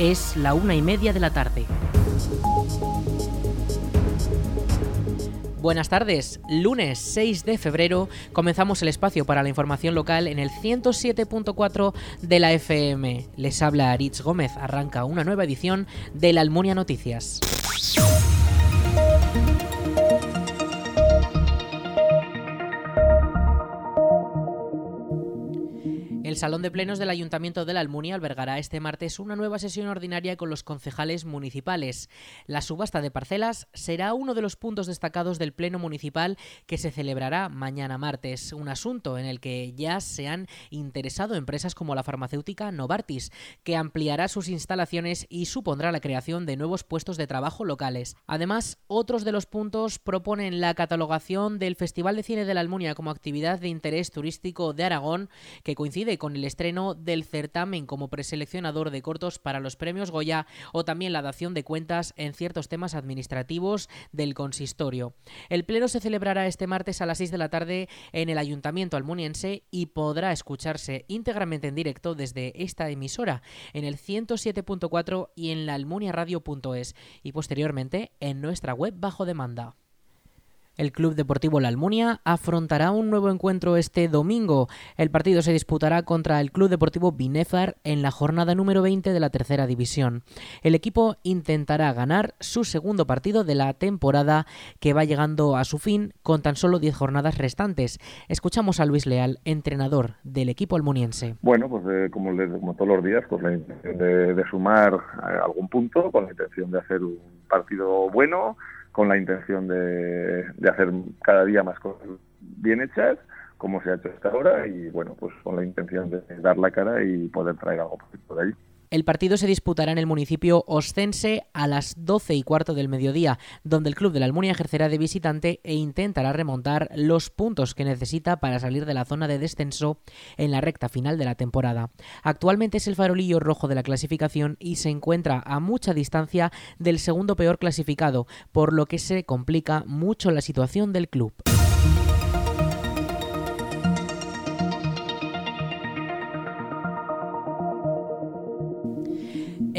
Es la una y media de la tarde. Buenas tardes, lunes 6 de febrero comenzamos el espacio para la información local en el 107.4 de la FM. Les habla Aritz Gómez, arranca una nueva edición de la Almunia Noticias. Salón de Plenos del Ayuntamiento de la Almunia albergará este martes una nueva sesión ordinaria con los concejales municipales. La subasta de parcelas será uno de los puntos destacados del Pleno Municipal que se celebrará mañana martes, un asunto en el que ya se han interesado empresas como la farmacéutica Novartis, que ampliará sus instalaciones y supondrá la creación de nuevos puestos de trabajo locales. Además, otros de los puntos proponen la catalogación del Festival de Cine de la Almunia como actividad de interés turístico de Aragón, que coincide con el estreno del certamen como preseleccionador de cortos para los premios Goya o también la dación de cuentas en ciertos temas administrativos del consistorio. El pleno se celebrará este martes a las 6 de la tarde en el Ayuntamiento almuniense y podrá escucharse íntegramente en directo desde esta emisora en el 107.4 y en la almuniaradio.es y posteriormente en nuestra web bajo demanda. El Club Deportivo La Almunia afrontará un nuevo encuentro este domingo. El partido se disputará contra el Club Deportivo Binefar en la jornada número 20 de la tercera división. El equipo intentará ganar su segundo partido de la temporada que va llegando a su fin con tan solo 10 jornadas restantes. Escuchamos a Luis Leal, entrenador del equipo almuniense. Bueno, pues eh, como, como, todos los días, pues la intención de, de sumar eh, algún punto, con la intención de hacer un partido bueno con la intención de, de hacer cada día más cosas bien hechas, como se ha hecho hasta ahora, y bueno, pues con la intención de dar la cara y poder traer algo por ahí. El partido se disputará en el municipio oscense a las 12 y cuarto del mediodía, donde el club de la Almunia ejercerá de visitante e intentará remontar los puntos que necesita para salir de la zona de descenso en la recta final de la temporada. Actualmente es el farolillo rojo de la clasificación y se encuentra a mucha distancia del segundo peor clasificado, por lo que se complica mucho la situación del club.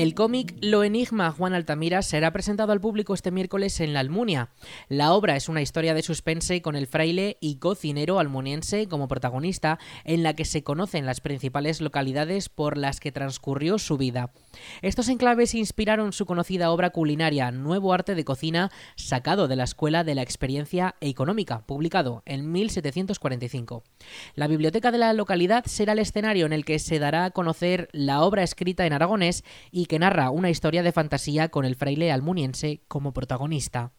El cómic Lo Enigma Juan Altamira será presentado al público este miércoles en La Almunia. La obra es una historia de suspense con el fraile y cocinero almuniense como protagonista, en la que se conocen las principales localidades por las que transcurrió su vida. Estos enclaves inspiraron su conocida obra culinaria Nuevo Arte de Cocina, sacado de la Escuela de la Experiencia Económica, publicado en 1745. La biblioteca de la localidad será el escenario en el que se dará a conocer la obra escrita en aragonés y que narra una historia de fantasía con el fraile almuniense como protagonista.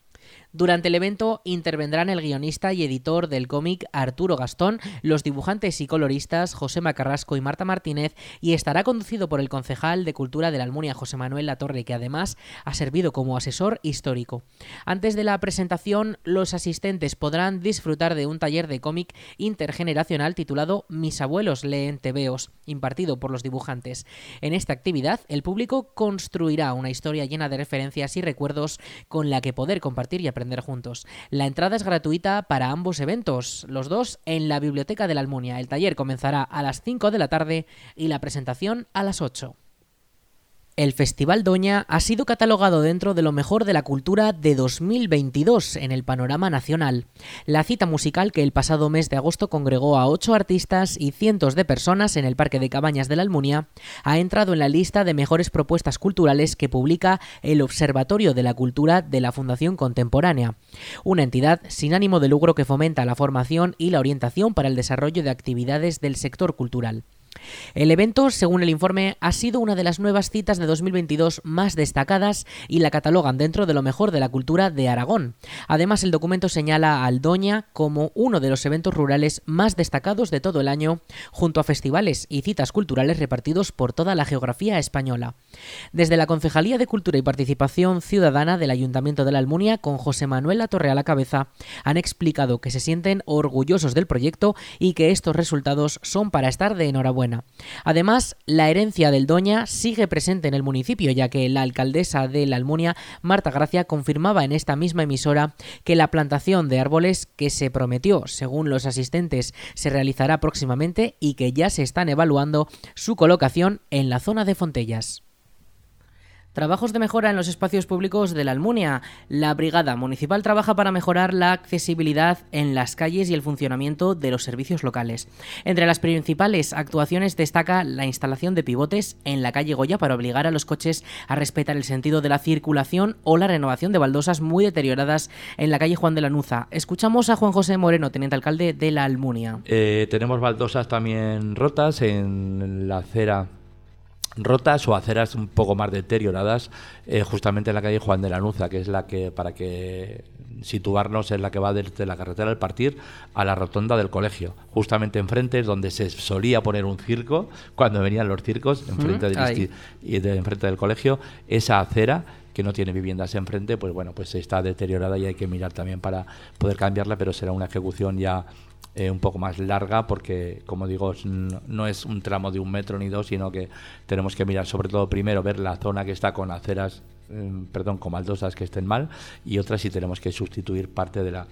Durante el evento intervendrán el guionista y editor del cómic Arturo Gastón, los dibujantes y coloristas José Macarrasco y Marta Martínez y estará conducido por el concejal de Cultura de la Almunia José Manuel Latorre, que además ha servido como asesor histórico. Antes de la presentación, los asistentes podrán disfrutar de un taller de cómic intergeneracional titulado Mis abuelos leen tebeos, impartido por los dibujantes. En esta actividad, el público construirá una historia llena de referencias y recuerdos con la que poder compartir y aprender La entrada es gratuita para ambos eventos, los dos en la Biblioteca de la Almunia. El taller comenzará a las 5 de la tarde y la presentación a las 8. El Festival Doña ha sido catalogado dentro de lo mejor de la cultura de 2022 en el panorama nacional. La cita musical que el pasado mes de agosto congregó a ocho artistas y cientos de personas en el Parque de Cabañas de la Almunia ha entrado en la lista de mejores propuestas culturales que publica el Observatorio de la Cultura de la Fundación Contemporánea, una entidad sin ánimo de lucro que fomenta la formación y la orientación para el desarrollo de actividades del sector cultural. El evento, según el informe, ha sido una de las nuevas citas de 2022 más destacadas y la catalogan dentro de lo mejor de la cultura de Aragón. Además, el documento señala a Aldoña como uno de los eventos rurales más destacados de todo el año, junto a festivales y citas culturales repartidos por toda la geografía española. Desde la Concejalía de Cultura y Participación Ciudadana del Ayuntamiento de la Almunia, con José Manuel Latorre a la cabeza, han explicado que se sienten orgullosos del proyecto y que estos resultados son para estar de enhorabuena. Además, la herencia del Doña sigue presente en el municipio, ya que la alcaldesa de la Almunia, Marta Gracia, confirmaba en esta misma emisora que la plantación de árboles que se prometió, según los asistentes, se realizará próximamente y que ya se están evaluando su colocación en la zona de Fontellas. Trabajos de mejora en los espacios públicos de la Almunia. La Brigada Municipal trabaja para mejorar la accesibilidad en las calles y el funcionamiento de los servicios locales. Entre las principales actuaciones destaca la instalación de pivotes en la calle Goya para obligar a los coches a respetar el sentido de la circulación o la renovación de baldosas muy deterioradas en la calle Juan de la Nuza. Escuchamos a Juan José Moreno, teniente alcalde de la Almunia. Eh, tenemos baldosas también rotas en la acera rotas o aceras un poco más deterioradas eh, justamente en la calle Juan de la Nuza, que es la que, para que situarnos, es la que va desde la carretera del Partir a la rotonda del colegio. Justamente enfrente es donde se solía poner un circo, cuando venían los circos, enfrente, del, y de, enfrente del colegio. Esa acera que no tiene viviendas enfrente, pues bueno, pues está deteriorada y hay que mirar también para poder cambiarla, pero será una ejecución ya eh, un poco más larga porque, como digo, no es un tramo de un metro ni dos, sino que tenemos que mirar sobre todo primero ver la zona que está con aceras, em, perdón, con maldosas que estén mal y otras si tenemos que sustituir parte de la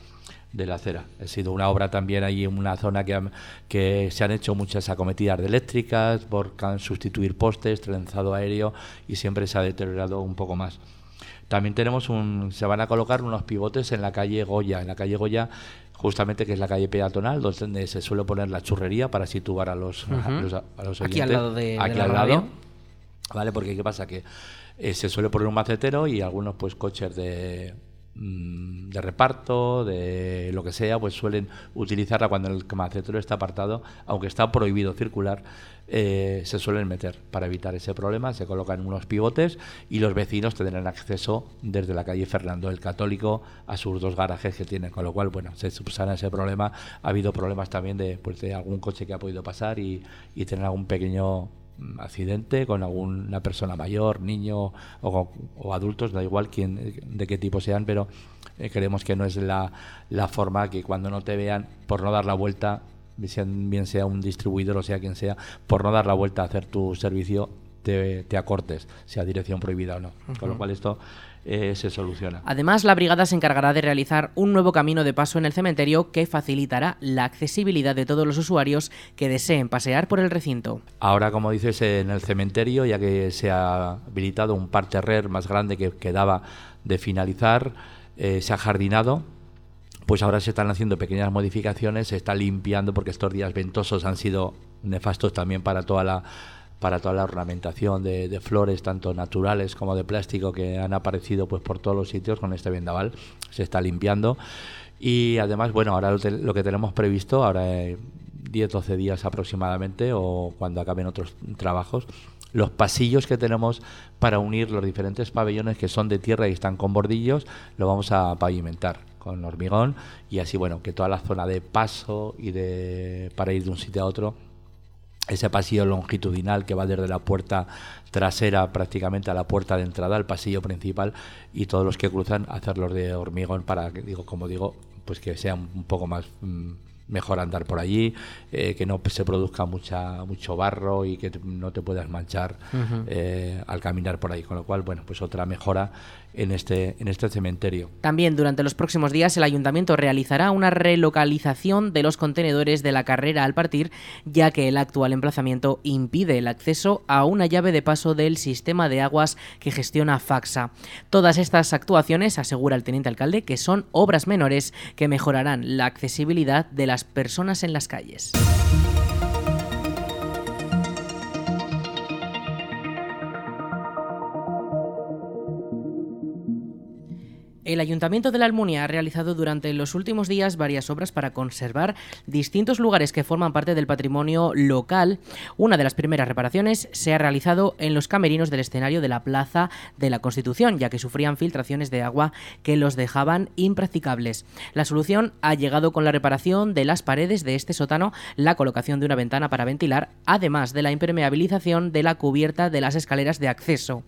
de la acera. Ha sido una obra también ahí en una zona que, que se han hecho muchas acometidas de eléctricas por sustituir postes, trenzado aéreo y siempre se ha deteriorado un poco más. También tenemos un, se van a colocar unos pivotes en la calle Goya. En la calle Goya justamente que es la calle peatonal, donde se suele poner la churrería para situar a los, a, los, Aquí al lado de, Aquí al lado. ¿Vale? Porque ¿qué pasa? Que eh, se suele poner un macetero y algunos pues coches de de reparto, de lo que sea, pues suelen utilizarla cuando el macetero está apartado, aunque está prohibido circular, eh, se suelen meter para evitar ese problema, se colocan unos pivotes y los vecinos tendrán acceso desde la calle Fernando el Católico a sus dos garajes que tienen, con lo cual, bueno, se subsana ese problema. Ha habido problemas también de, pues, de algún coche que ha podido pasar y, y tener algún pequeño accidente con alguna persona mayor, niño o, adultos, da igual quién, de qué tipo sean, pero eh, creemos que no es la, la, forma que cuando no te vean, por no dar la vuelta, bien sea un distribuidor o sea quien sea, por no dar la vuelta a hacer tu servicio, te, te acortes, sea dirección prohibida o no. Con lo cual esto eh, se soluciona. Además, la brigada se encargará de realizar un nuevo camino de paso en el cementerio que facilitará la accesibilidad de todos los usuarios que deseen pasear por el recinto. Ahora, como dices, en el cementerio, ya que se ha habilitado un parterrer más grande que quedaba de finalizar, eh, se ha jardinado pues ahora se están haciendo pequeñas modificaciones, se está limpiando porque estos días ventosos han sido nefastos también para toda la para toda la ornamentación de, flores, tanto naturales como de plástico, que han aparecido pues por todos los sitios con este vendaval. Se está limpiando. Y además, bueno, ahora lo, que tenemos previsto, ahora 10-12 días aproximadamente, o cuando acaben otros trabajos, los pasillos que tenemos para unir los diferentes pabellones que son de tierra y están con bordillos, lo vamos a pavimentar con hormigón y así bueno que toda la zona de paso y de para ir de un sitio a otro ese pasillo longitudinal que va desde la puerta trasera prácticamente a la puerta de entrada, al pasillo principal, y todos los que cruzan hacerlos de hormigón para que, digo, como digo, pues que sea un poco más mm, mejor andar por allí, eh, que no se produzca mucha mucho barro y que no te puedas manchar eh, al caminar por ahí. Con lo cual, bueno, pues otra mejora en este, en este cementerio. También durante los próximos días el ayuntamiento realizará una relocalización de los contenedores de la carrera al partir, ya que el actual emplazamiento impide el acceso a una llave de paso del sistema de aguas que gestiona Faxa. Todas estas actuaciones, asegura el teniente alcalde, que son obras menores que mejorarán la accesibilidad de las personas en las calles. El Ayuntamiento de la Almunia ha realizado durante los últimos días varias obras para conservar distintos lugares que forman parte del patrimonio local. Una de las primeras reparaciones se ha realizado en los camerinos del escenario de la Plaza de la Constitución, ya que sufrían filtraciones de agua que los dejaban impracticables. La solución ha llegado con la reparación de las paredes de este sótano, la colocación de una ventana para ventilar, además de la impermeabilización de la cubierta de las escaleras de acceso.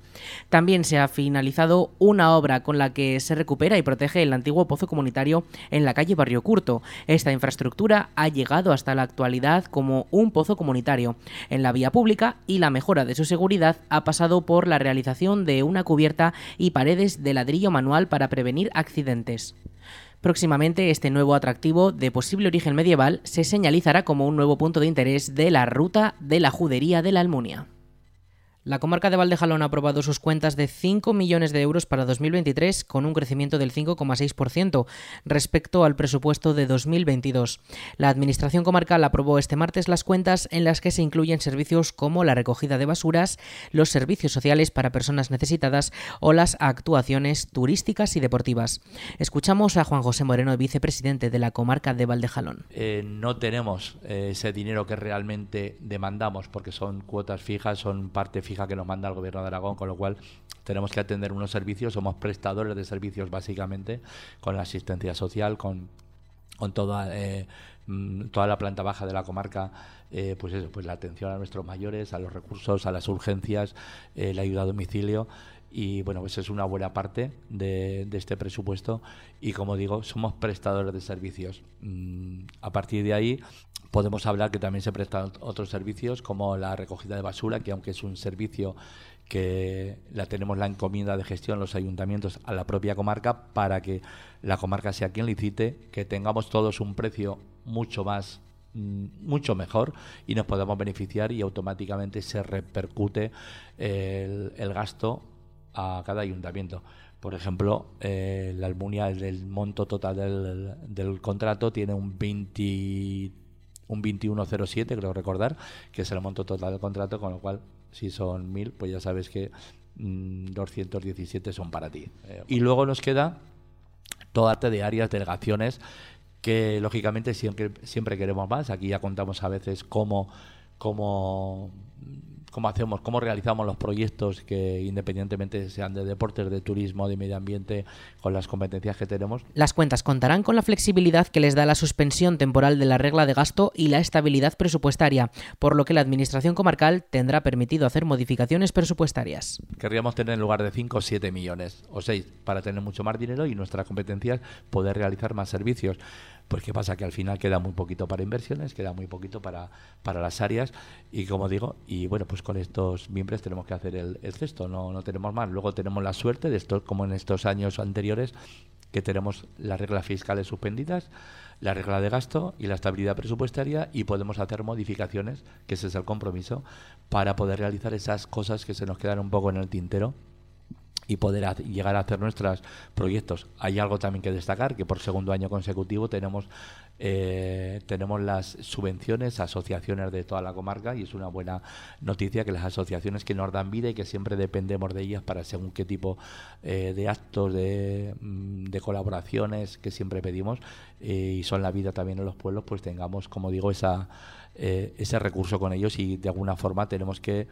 También se ha finalizado una obra con la que se recupera y protege el antiguo pozo comunitario en la calle Barrio Curto. Esta infraestructura ha llegado hasta la actualidad como un pozo comunitario en la vía pública y la mejora de su seguridad ha pasado por la realización de una cubierta y paredes de ladrillo manual para prevenir accidentes. Próximamente este nuevo atractivo de posible origen medieval se señalizará como un nuevo punto de interés de la ruta de la judería de la Almunia. La comarca de Valdejalón ha aprobado sus cuentas de 5 millones de euros para 2023 con un crecimiento del 5,6% respecto al presupuesto de 2022. La Administración comarcal aprobó este martes las cuentas en las que se incluyen servicios como la recogida de basuras, los servicios sociales para personas necesitadas o las actuaciones turísticas y deportivas. Escuchamos a Juan José Moreno, vicepresidente de la comarca de Valdejalón. Eh, no tenemos eh, ese dinero que realmente demandamos porque son cuotas fijas, son parte fija que nos manda el gobierno de Aragón, con lo cual tenemos que atender unos servicios, somos prestadores de servicios básicamente, con la asistencia social, con, con toda, eh, mm, toda la planta baja de la comarca, eh, pues eso, pues la atención a nuestros mayores, a los recursos, a las urgencias, eh, la ayuda a domicilio y bueno, pues es una buena parte de, este presupuesto y como digo, somos prestadores de servicios. Mm, a partir de ahí podemos hablar que también se prestan otros servicios como la recogida de basura, que aunque es un servicio que la tenemos la encomienda de gestión los ayuntamientos a la propia comarca para que la comarca sea quien licite, que tengamos todos un precio mucho más mm, mucho mejor y nos podamos beneficiar y automáticamente se repercute el, el gasto a cada ayuntamiento. Por ejemplo, eh, la Almunia, el, monto total del, del, contrato tiene un 20, un 2107, creo recordar, que es el monto total del contrato, con lo cual, si son 1000, pues ya sabes que 217 mm, son para ti. Eh, y luego nos queda toda arte de áreas, delegaciones, que lógicamente siempre, siempre queremos más. Aquí ya contamos a veces cómo, cómo cómo hacemos, cómo realizamos los proyectos que independientemente sean de deportes, de turismo, de medio ambiente, con las competencias que tenemos. Las cuentas contarán con la flexibilidad que les da la suspensión temporal de la regla de gasto y la estabilidad presupuestaria, por lo que la Administración comarcal tendrá permitido hacer modificaciones presupuestarias. Querríamos tener en lugar de 5 o 7 millones o 6 para tener mucho más dinero y nuestras competencias poder realizar más servicios. Pues qué pasa que al final queda muy poquito para inversiones, queda muy poquito para, para las áreas. Y como digo, y bueno, pues con estos miembros tenemos que hacer el, el cesto, no, no tenemos más. Luego tenemos la suerte de esto, como en estos años anteriores, que tenemos las reglas fiscales suspendidas, la regla de gasto y la estabilidad presupuestaria y podemos hacer modificaciones, que ese es el compromiso, para poder realizar esas cosas que se nos quedan un poco en el tintero y poder llegar a hacer nuestros proyectos. Hay algo también que destacar, que por segundo año consecutivo tenemos, eh, tenemos las subvenciones asociaciones de toda la comarca y es una buena noticia que las asociaciones que nos dan vida y que siempre dependemos de ellas para según qué tipo eh, de actos, de, mm, colaboraciones que siempre pedimos eh, y son la vida también en los pueblos, pues tengamos, como digo, esa, ese recurso con ellos y de alguna forma tenemos que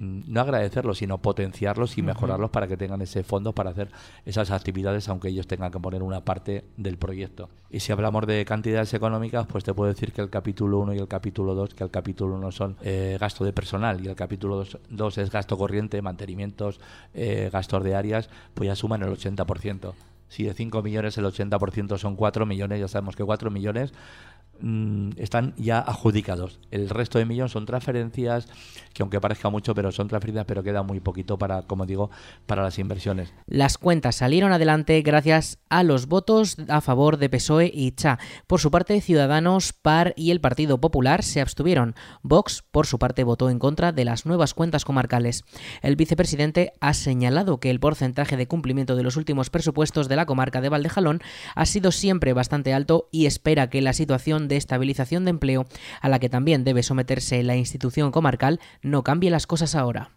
no agradecerlos, sino potenciarlos y mejorarlos para que tengan ese fondo para hacer esas actividades, aunque ellos tengan que poner una parte del proyecto. Y si hablamos de cantidades económicas, pues te puedo decir que el capítulo 1 y el capítulo 2, que el capítulo 1 son eh, gasto de personal y el capítulo 2, es gasto corriente, mantenimientos, eh, gastos de áreas, pues ya suman el 80%. Si de 5 millones el 80% son 4 millones, ya sabemos que 4 millones Mm, están ya adjudicados. El resto de millones son transferencias, que aunque parezca mucho, pero son transferencias, pero queda muy poquito para, como digo, para las inversiones. Las cuentas salieron adelante gracias a los votos a favor de PSOE y CHA. Por su parte, Ciudadanos, PAR y el Partido Popular se abstuvieron. Vox, por su parte, votó en contra de las nuevas cuentas comarcales. El vicepresidente ha señalado que el porcentaje de cumplimiento de los últimos presupuestos de la comarca de Valdejalón ha sido siempre bastante alto y espera que la situación de estabilización de empleo a la que también debe someterse la institución comarcal no cambie las cosas ahora.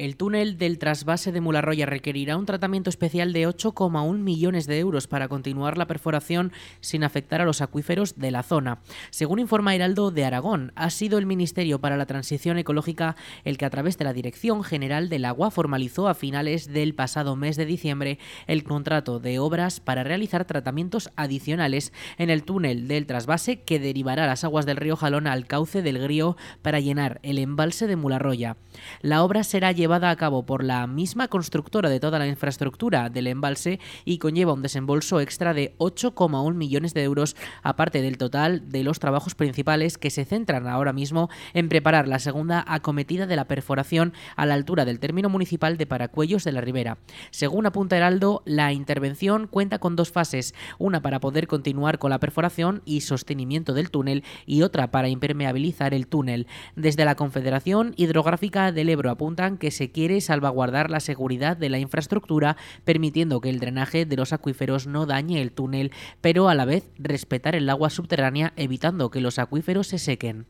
El túnel del trasvase de Mularroya requerirá un tratamiento especial de 8,1 millones de euros para continuar la perforación sin afectar a los acuíferos de la zona. Según informa Heraldo de Aragón, ha sido el Ministerio para la Transición Ecológica el que a través de la Dirección General del Agua formalizó a finales del pasado mes de diciembre el contrato de obras para realizar tratamientos adicionales en el túnel del trasvase que derivará las aguas del río Jalón al cauce del río para llenar el embalse de Mularroya. La obra será llevada llevada a cabo por la misma constructora de toda la infraestructura del embalse y conlleva un desembolso extra de 8,1 millones de euros, aparte del total de los trabajos principales que se centran ahora mismo en preparar la segunda acometida de la perforación a la altura del término municipal de Paracuellos de la Ribera. Según apunta Heraldo, la intervención cuenta con dos fases, una para poder continuar con la perforación y sostenimiento del túnel y otra para impermeabilizar el túnel. Desde la Confederación Hidrográfica del Ebro apuntan que se quiere salvaguardar la seguridad de la infraestructura, permitiendo que el drenaje de los acuíferos no dañe el túnel, pero a la vez respetar el agua subterránea evitando que los acuíferos se sequen.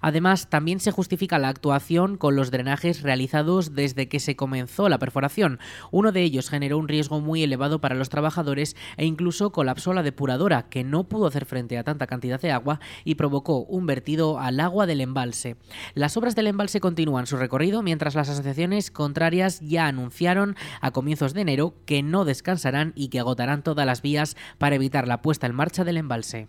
Además, también se justifica la actuación con los drenajes realizados desde que se comenzó la perforación. Uno de ellos generó un riesgo muy elevado para los trabajadores e incluso colapsó la depuradora, que no pudo hacer frente a tanta cantidad de agua y provocó un vertido al agua del embalse. Las obras del embalse continúan su recorrido mientras las asociaciones contrarias ya anunciaron a comienzos de enero que no descansarán y que agotarán todas las vías para evitar la puesta en marcha del embalse.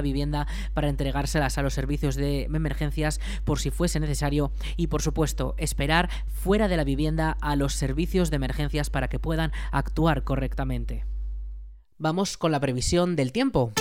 vivienda para entregárselas a los servicios de emergencias por si fuese necesario y por supuesto esperar fuera de la vivienda a los servicios de emergencias para que puedan actuar correctamente. Vamos con la previsión del tiempo.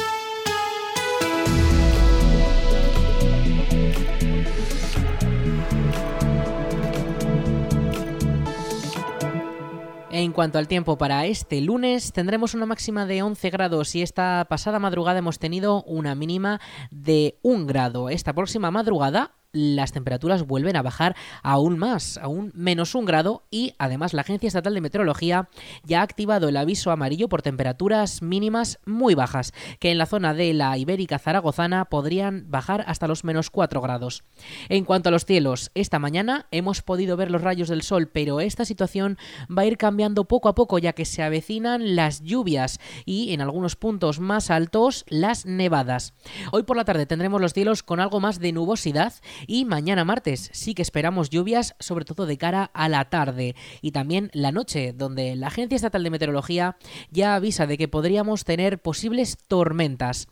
En cuanto al tiempo para este lunes, tendremos una máxima de 11 grados y esta pasada madrugada hemos tenido una mínima de 1 grado. Esta próxima madrugada las temperaturas vuelven a bajar aún más, aún menos un grado y además la Agencia Estatal de Meteorología ya ha activado el aviso amarillo por temperaturas mínimas muy bajas, que en la zona de la Ibérica Zaragozana podrían bajar hasta los menos 4 grados. En cuanto a los cielos, esta mañana hemos podido ver los rayos del sol, pero esta situación va a ir cambiando poco a poco ya que se avecinan las lluvias y en algunos puntos más altos las nevadas. Hoy por la tarde tendremos los cielos con algo más de nubosidad y mañana martes sí que esperamos lluvias, sobre todo de cara a la tarde y también la noche, donde la Agencia Estatal de Meteorología ya avisa de que podríamos tener posibles tormentas.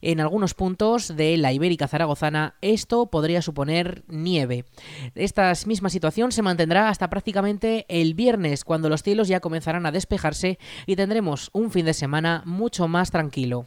En algunos puntos de la Ibérica Zaragozana esto podría suponer nieve. Esta misma situación se mantendrá hasta prácticamente el viernes, cuando los cielos ya comenzarán a despejarse y tendremos un fin de semana mucho más tranquilo.